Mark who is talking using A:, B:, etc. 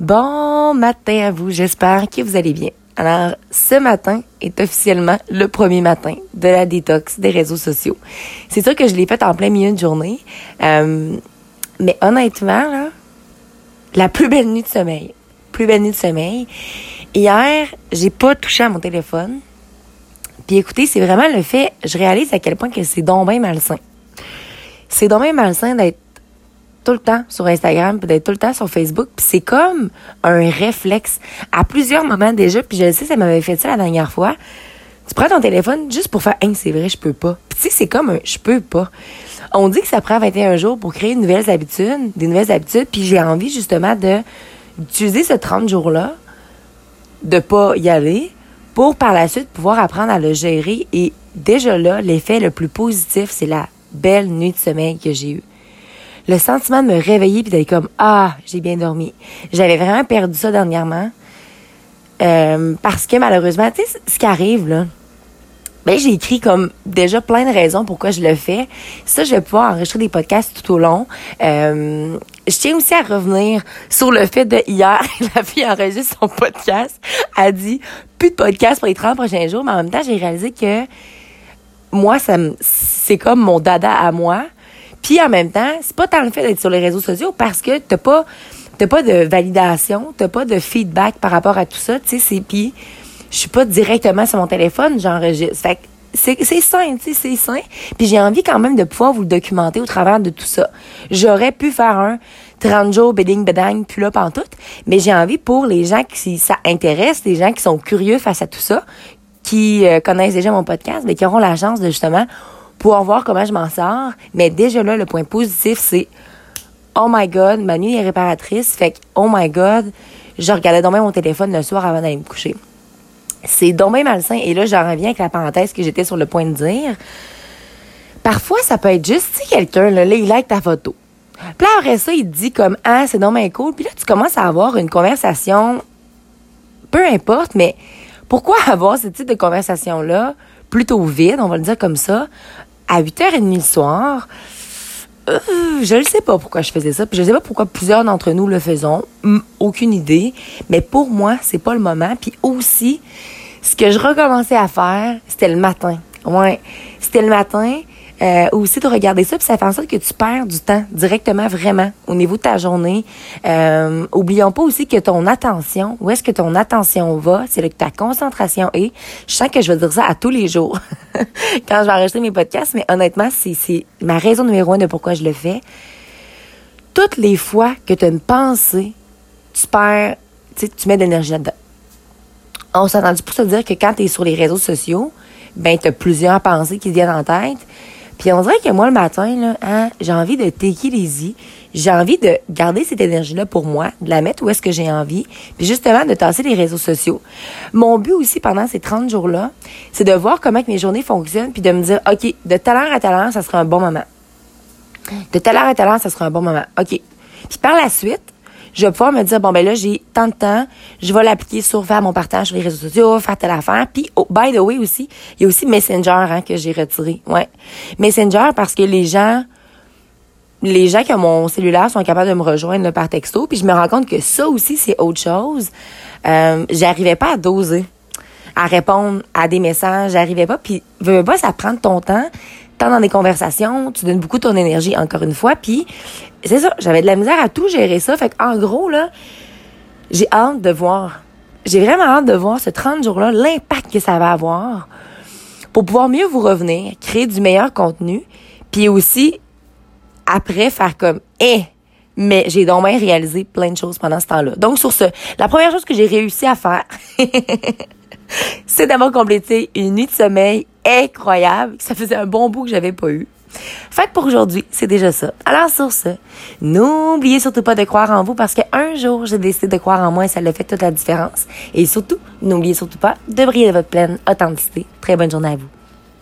A: Bon matin à vous, j'espère que vous allez bien. Alors, ce matin est officiellement le premier matin de la détox des réseaux sociaux. C'est sûr que je l'ai fait en plein milieu de journée, euh, mais honnêtement, là, la plus belle nuit de sommeil, plus belle nuit de sommeil. Hier, j'ai pas touché à mon téléphone. Puis écoutez, c'est vraiment le fait, je réalise à quel point que c'est donc bien malsain. C'est donc bien malsain d'être tout le temps sur Instagram, puis d'être tout le temps sur Facebook. Puis c'est comme un réflexe. À plusieurs moments déjà, puis je sais, ça m'avait fait ça la dernière fois. Tu prends ton téléphone juste pour faire « Hein, c'est vrai, je peux pas ». Puis tu sais, c'est comme un « je peux pas ». On dit que ça prend 21 jours pour créer de nouvelles habitudes, des nouvelles habitudes, puis j'ai envie justement de d'utiliser ce 30 jours-là, de pas y aller, pour par la suite pouvoir apprendre à le gérer. Et déjà là, l'effet le plus positif, c'est la belle nuit de sommeil que j'ai eue le sentiment de me réveiller puis d'être comme ah j'ai bien dormi. J'avais vraiment perdu ça dernièrement. Euh, parce que malheureusement tu sais ce qui arrive là ben j'ai écrit comme déjà plein de raisons pourquoi je le fais. Ça je vais pouvoir enregistrer des podcasts tout au long. Euh, je tiens aussi à revenir sur le fait de hier la fille enregistre son podcast. A dit plus de podcast pour les 30 prochains jours mais en même temps j'ai réalisé que moi ça c'est comme mon dada à moi puis en même temps, c'est pas tant le fait d'être sur les réseaux sociaux parce que t'as pas t'as pas de validation, t'as pas de feedback par rapport à tout ça, tu sais, c'est puis je suis pas directement sur mon téléphone, j'enregistre. Fait c'est sain, tu sais, c'est sain. Puis j'ai envie quand même de pouvoir vous le documenter au travers de tout ça. J'aurais pu faire un 30 jours bedding bedang puis là tout, mais j'ai envie pour les gens qui ça intéresse, les gens qui sont curieux face à tout ça, qui euh, connaissent déjà mon podcast, mais qui auront la chance de justement pouvoir voir comment je m'en sors. Mais déjà là, le point positif, c'est Oh my God, ma nuit est réparatrice. Fait oh my God, je regardais donc mon téléphone le soir avant d'aller me coucher. C'est donc bien malsain. Et là, j'en reviens avec la parenthèse que j'étais sur le point de dire. Parfois, ça peut être juste, si quelqu'un, là, là, il like ta photo. Puis après ça, il dit comme, ah, c'est donc cool. Puis là, tu commences à avoir une conversation, peu importe, mais pourquoi avoir ce type de conversation-là, plutôt vide, on va le dire comme ça, à 8h30 le soir, euh, je ne sais pas pourquoi je faisais ça, puis je sais pas pourquoi plusieurs d'entre nous le faisons, aucune idée, mais pour moi, c'est pas le moment. Puis aussi, ce que je recommençais à faire, c'était le matin. Ouais, c'était le matin euh, aussi de regarder ça, puis ça fait en sorte que tu perds du temps directement, vraiment, au niveau de ta journée. Euh, oublions pas aussi que ton attention, où est-ce que ton attention va, c'est là que ta concentration est. Je sens que je vais dire ça à tous les jours quand je vais enregistrer mes podcasts, mais honnêtement, c'est, ma raison numéro un de pourquoi je le fais. Toutes les fois que tu as une pensée, tu perds, tu mets de l'énergie là-dedans. On s'est entendu pour se dire que quand tu es sur les réseaux sociaux, ben, tu as plusieurs pensées qui viennent en tête. Puis on dirait que moi, le matin, là, hein, j'ai envie de take it J'ai envie de garder cette énergie-là pour moi, de la mettre où est-ce que j'ai envie, puis justement de tasser les réseaux sociaux. Mon but aussi pendant ces 30 jours-là, c'est de voir comment mes journées fonctionnent, puis de me dire, OK, de heure à telle heure, ça sera un bon moment. De heure à telle heure, ça sera un bon moment. OK. Puis par la suite, je vais pouvoir me dire, bon, ben là, j'ai tant de temps, je vais l'appliquer sur faire mon partage sur les réseaux sociaux, faire telle affaire. Puis, oh, by the way aussi, il y a aussi Messenger hein, que j'ai retiré. Ouais. Messenger parce que les gens, les gens qui ont mon cellulaire sont capables de me rejoindre par texto. Puis je me rends compte que ça aussi, c'est autre chose. Euh, j'arrivais pas à doser, à répondre à des messages. J'arrivais pas. Puis, veux pas, ça prend ton temps tant dans des conversations, tu donnes beaucoup ton énergie, encore une fois, puis c'est ça, j'avais de la misère à tout gérer ça, fait en gros, là, j'ai hâte de voir, j'ai vraiment hâte de voir ce 30 jours-là, l'impact que ça va avoir pour pouvoir mieux vous revenir, créer du meilleur contenu, puis aussi, après, faire comme, eh, mais j'ai donc réalisé plein de choses pendant ce temps-là. Donc, sur ce, la première chose que j'ai réussi à faire, c'est d'avoir complété une nuit de sommeil incroyable. Ça faisait un bon bout que j'avais pas eu. Fait pour aujourd'hui, c'est déjà ça. Alors sur ce, n'oubliez surtout pas de croire en vous parce qu'un jour, j'ai décidé de croire en moi et ça l'a fait toute la différence. Et surtout, n'oubliez surtout pas de briller de votre pleine authenticité. Très bonne journée à vous.